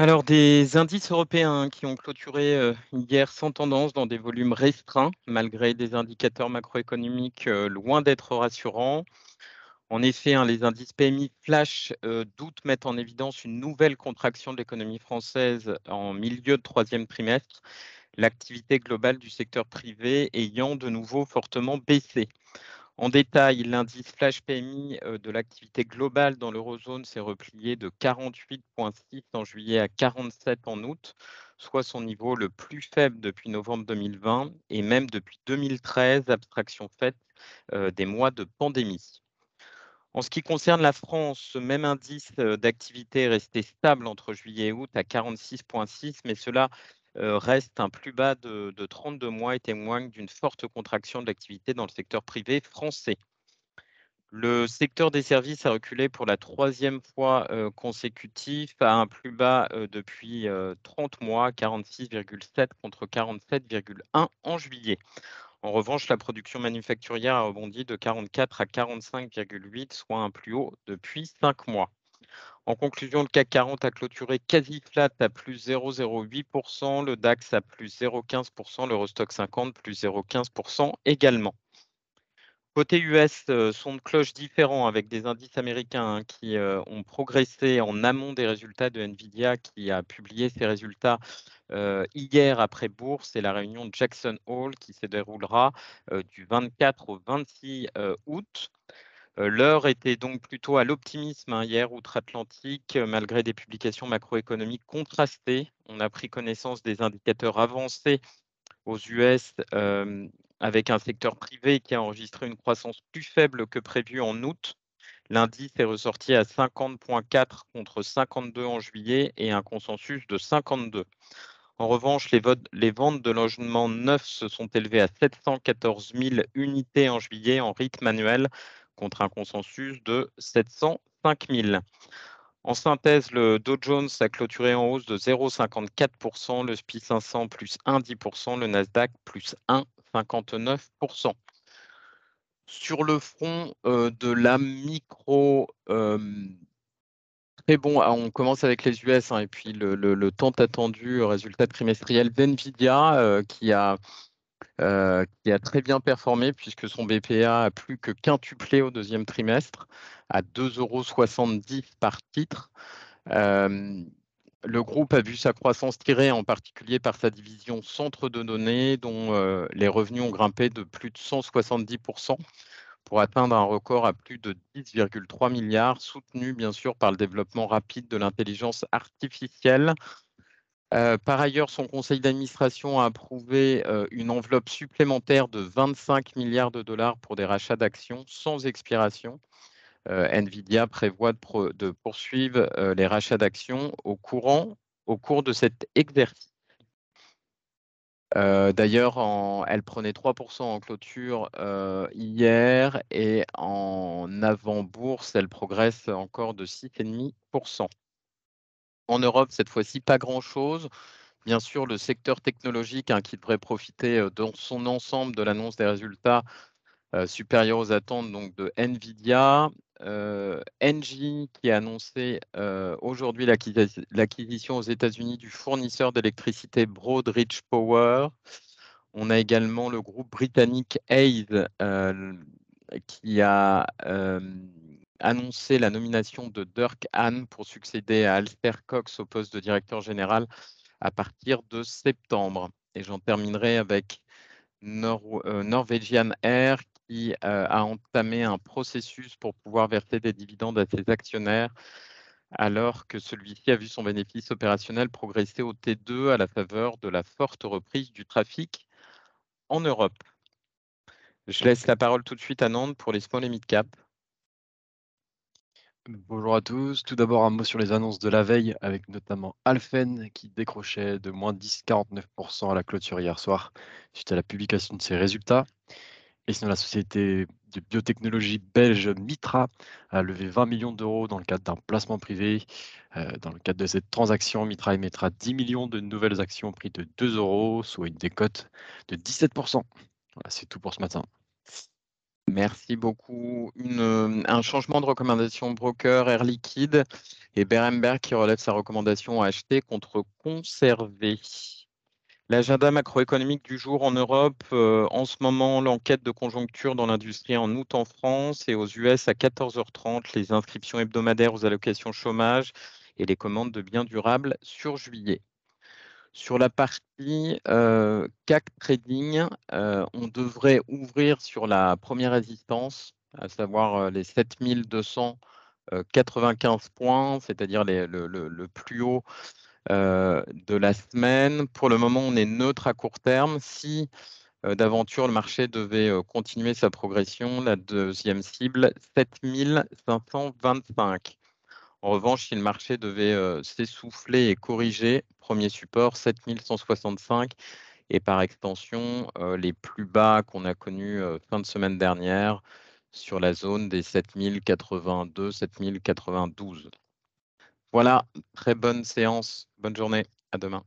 Alors, des indices européens qui ont clôturé euh, hier sans tendance dans des volumes restreints, malgré des indicateurs macroéconomiques euh, loin d'être rassurants. En effet, hein, les indices PMI flash euh, d'août mettent en évidence une nouvelle contraction de l'économie française en milieu de troisième trimestre, l'activité globale du secteur privé ayant de nouveau fortement baissé. En détail, l'indice flash PMI euh, de l'activité globale dans l'eurozone s'est replié de 48,6 en juillet à 47 en août, soit son niveau le plus faible depuis novembre 2020 et même depuis 2013, abstraction faite euh, des mois de pandémie. En ce qui concerne la France, ce même indice euh, d'activité est resté stable entre juillet et août à 46,6, mais cela reste un plus bas de, 32 mois et témoigne d'une forte contraction de l'activité dans le secteur privé français. Le secteur des services a reculé pour la troisième fois euh, consécutive à un plus bas euh, depuis 30 mois, 46,7 contre 47,1 en juillet. En revanche, la production manufacturière a rebondi de 44 à 45,8, soit un plus haut depuis 5 mois. En conclusion, le CAC 40 a clôturé quasi flat à plus 0,08%, le DAX à plus 0,15%, l'Eurostock 50 plus 0,15% également. Côté US, euh, son de cloche différent avec des indices américains hein, qui euh, ont progressé en amont des résultats de Nvidia qui a publié ses résultats euh, hier après bourse et la réunion de Jackson Hole qui se déroulera du 24 au 26 août. Euh, l'heure était donc plutôt à l'optimisme hein, hier outre-Atlantique, euh, malgré des publications macroéconomiques contrastées. On a pris connaissance des indicateurs avancés aux US euh, avec un secteur privé qui a enregistré une croissance plus faible que prévu en août. L'indice est ressorti à 50,4 contre 52 en juillet et un consensus de 52. En revanche, les, les, ventes de logements neufs se sont élevées à 714 000 unités en juillet en rythme annuel, contre un consensus de 705 000. En synthèse, le Dow Jones a clôturé en hausse de 0,54%, le SPI 500 plus 1,10%, le Nasdaq plus 1,59%. Sur le front euh, de la micro, euh, très bon, ah, on commence avec les US hein, et puis le, le, tant attendu résultat trimestriel d'NVIDIA euh, qui a euh, qui a très bien performé puisque son BPA a plus que quintuplé au deuxième trimestre à 2,70 euros par titre. Euh, le groupe a vu sa croissance tirée en particulier par sa division centre de données dont euh, les revenus ont grimpé de plus de 170% pour atteindre un record à plus de 10,3 milliards, soutenu bien sûr par le développement rapide de l'intelligence artificielle, euh, par ailleurs, son conseil d'administration a approuvé euh, une enveloppe supplémentaire de 25 milliards de dollars pour des rachats d'actions sans expiration. Euh, Nvidia prévoit de, poursuivre les rachats d'actions au, cours de cet exercice. D'ailleurs, elle prenait 3% en clôture hier et en avant-bourse, elle progresse encore de 6,5%. En Europe, cette fois-ci, pas grand-chose. Bien sûr, le secteur technologique hein, qui devrait profiter euh, dans son ensemble de l'annonce des résultats euh, supérieurs aux attentes donc de Nvidia. Euh, Engie qui a annoncé aujourd'hui l'acquisition aux États-Unis du fournisseur d'électricité Broadridge Power. On a également le groupe britannique Aid qui a annoncé la nomination de Dirk Hahn pour succéder à Alster Cox au poste de directeur général à partir de septembre. Et j'en terminerai avec euh, Norwegian Air qui euh, a entamé un processus pour pouvoir verser des dividendes à ses actionnaires alors que celui-ci a vu son bénéfice opérationnel progresser au T2 à la faveur de la forte reprise du trafic en Europe. Je laisse la parole tout de suite à Nantes pour les small et mid cap. Bonjour à tous. Tout d'abord, un mot sur les annonces de la veille, avec notamment Alphen qui décrochait de moins 10,49% à la clôture hier soir suite à la publication de ses résultats. Et sinon, la société de biotechnologie belge Mitra a levé 20 millions d'euros dans le cadre d'un placement privé. Euh, dans le cadre de cette transaction, Mitra émettra 10 millions de nouvelles actions au prix de 2 euros, soit une décote de 17%. Voilà, c'est tout pour ce matin. Merci beaucoup. Une, un changement de recommandation broker Air Liquide et Berenberg qui relève sa recommandation à acheter contre conserver. L'agenda macroéconomique du jour en Europe, euh, en ce moment, l'enquête de conjoncture dans l'industrie en août en France et aux US à 14h30, les inscriptions hebdomadaires aux allocations chômage et les commandes de biens durables sur juillet. Sur la partie euh, CAC Trading, euh, on devrait ouvrir sur la première résistance, à savoir les 7295 points, c'est-à-dire le, plus haut euh, de la semaine. Pour le moment, on est neutre à court terme. Si euh, d'aventure le marché devait euh, continuer sa progression, la deuxième cible, 7525. En revanche, si le marché devait s'essouffler et corriger, premier support 7165 et par extension les plus bas qu'on a connus fin de semaine dernière sur la zone des 7082, 7092. Voilà, très bonne séance. Bonne journée. À demain.